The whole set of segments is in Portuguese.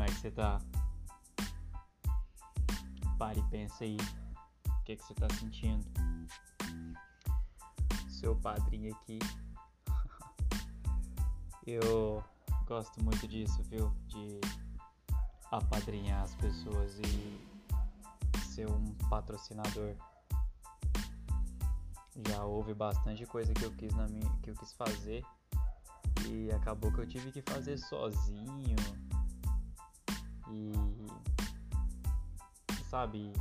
Como é que você tá? Pare e pensa aí. O que, que você tá sentindo? Seu padrinho aqui. Eu gosto muito disso, viu? De apadrinhar as pessoas e ser um patrocinador. Já houve bastante coisa que eu quis na minha, que eu quis fazer e acabou que eu tive que fazer sozinho. E sabe,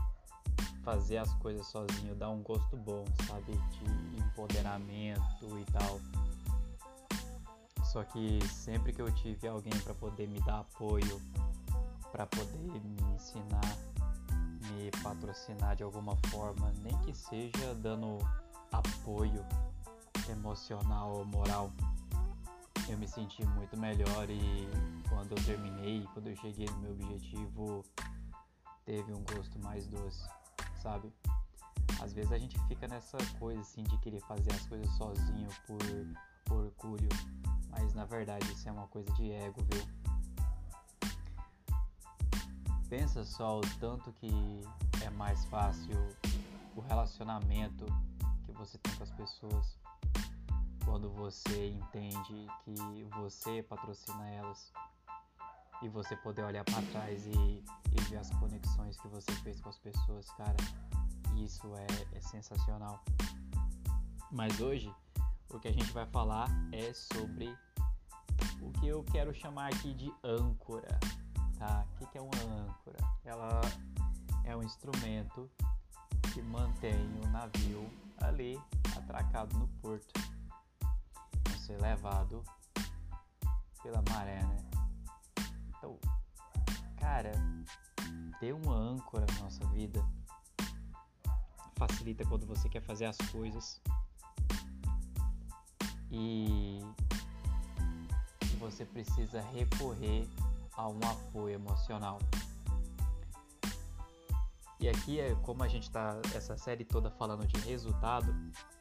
fazer as coisas sozinho dá um gosto bom, sabe, de empoderamento e tal. Só que sempre que eu tive alguém para poder me dar apoio, para poder me ensinar, me patrocinar de alguma forma, nem que seja dando apoio emocional ou moral, eu me senti muito melhor e quando eu terminei, quando eu cheguei no meu objetivo, teve um gosto mais doce, sabe? Às vezes a gente fica nessa coisa assim de querer fazer as coisas sozinho por, por orgulho, mas na verdade isso é uma coisa de ego, viu? Pensa só o tanto que é mais fácil o relacionamento que você tem com as pessoas quando você entende que você patrocina elas e você poder olhar para trás e, e, ver as conexões que você fez com as pessoas, cara, isso é, é sensacional. Mas hoje o que a gente vai falar é sobre o que eu quero chamar aqui de âncora, tá? O que é uma âncora? Ela é um instrumento que mantém o navio ali atracado no porto ser levado pela maré, né? Então, cara, ter uma âncora na nossa vida facilita quando você quer fazer as coisas e você precisa recorrer a um apoio emocional. E aqui é como a gente tá essa série toda falando de resultado,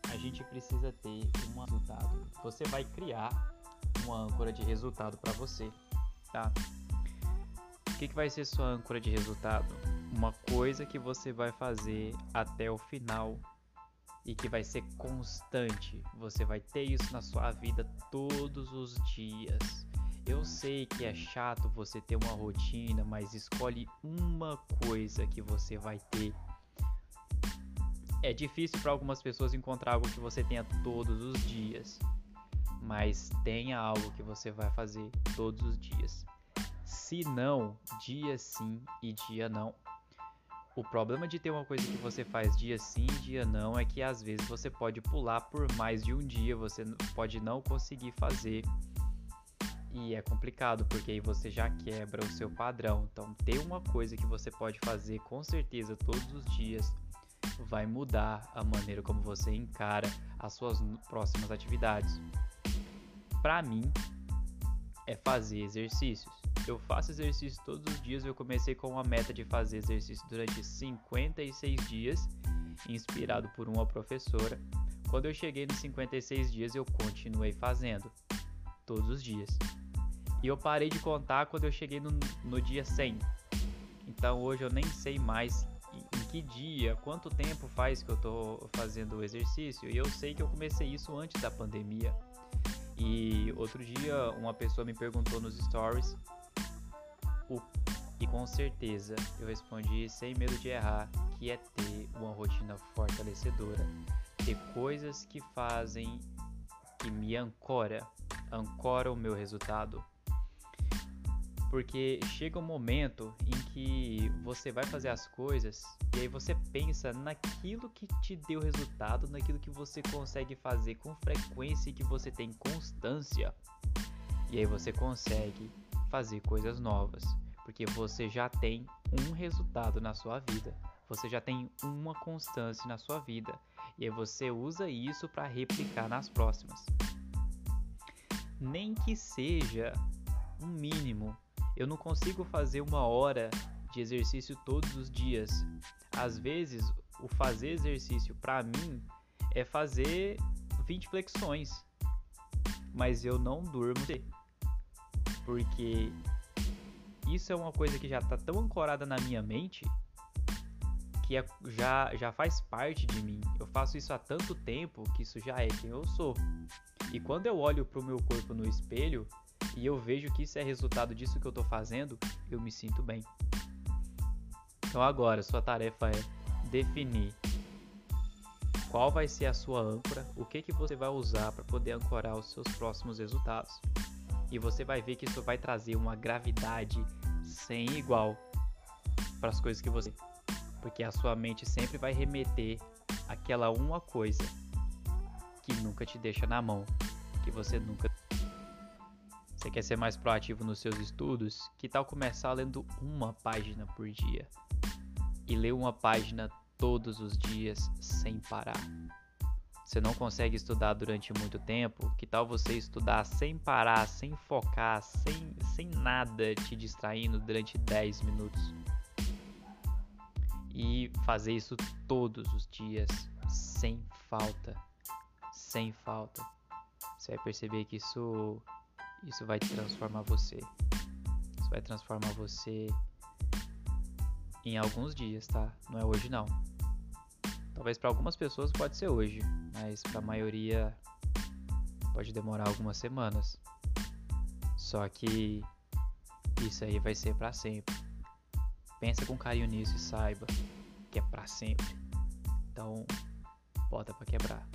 a gente precisa ter um resultado. Você vai criar uma âncora de resultado para você, tá? O que, que vai ser sua âncora de resultado? Uma coisa que você vai fazer até o final e que vai ser constante. Você vai ter isso na sua vida todos os dias. Eu sei que é chato você ter uma rotina, mas escolhe uma coisa que você vai ter é difícil para algumas pessoas encontrar algo que você tenha todos os dias, mas tenha algo que você vai fazer todos os dias. Se não, dia sim e dia não. O problema de ter uma coisa que você faz dia sim dia não é que às vezes você pode pular por mais de um dia, você pode não conseguir fazer. E é complicado porque aí você já quebra o seu padrão. Então, ter uma coisa que você pode fazer com certeza todos os dias vai mudar a maneira como você encara as suas próximas atividades. Para mim, é fazer exercícios. Eu faço exercício todos os dias. Eu comecei com uma meta de fazer exercício durante 56 dias, inspirado por uma professora. Quando eu cheguei nos 56 dias, eu continuei fazendo todos os dias. E eu parei de contar quando eu cheguei no, no dia 100. Então hoje eu nem sei mais em que dia, quanto tempo faz que eu tô fazendo o exercício. E eu sei que eu comecei isso antes da pandemia. E outro dia uma pessoa me perguntou nos stories o e com certeza eu respondi sem medo de errar que é ter uma rotina fortalecedora, ter coisas que fazem que me ancora, ancora o meu resultado, porque chega um momento em que você vai fazer as coisas e aí você pensa naquilo que te deu resultado, naquilo que você consegue fazer com frequência e que você tem constância. E aí você consegue fazer coisas novas, porque você já tem um resultado na sua vida, você já tem uma constância na sua vida, e aí você usa isso para replicar nas próximas. Nem que seja um mínimo eu não consigo fazer uma hora de exercício todos os dias. Às vezes, o fazer exercício para mim é fazer 20 flexões, mas eu não durmo porque isso é uma coisa que já tá tão ancorada na minha mente que é, já, já faz parte de mim. Eu faço isso há tanto tempo que isso já é quem eu sou. E quando eu olho pro meu corpo no espelho e eu vejo que isso é resultado disso que eu tô fazendo, eu me sinto bem. Então agora, sua tarefa é definir qual vai ser a sua âncora, o que que você vai usar para poder ancorar os seus próximos resultados. E você vai ver que isso vai trazer uma gravidade sem igual para as coisas que você, porque a sua mente sempre vai remeter aquela uma coisa que nunca te deixa na mão, que você nunca você quer ser mais proativo nos seus estudos? Que tal começar lendo uma página por dia? E ler uma página todos os dias sem parar. Você não consegue estudar durante muito tempo? Que tal você estudar sem parar, sem focar, sem, sem nada te distraindo durante 10 minutos? E fazer isso todos os dias, sem falta. Sem falta. Você vai perceber que isso isso vai transformar você. Isso vai transformar você em alguns dias, tá? Não é hoje não. Talvez para algumas pessoas pode ser hoje, mas para a maioria pode demorar algumas semanas. Só que isso aí vai ser para sempre. Pensa com carinho nisso e saiba que é para sempre. Então, bota para quebrar.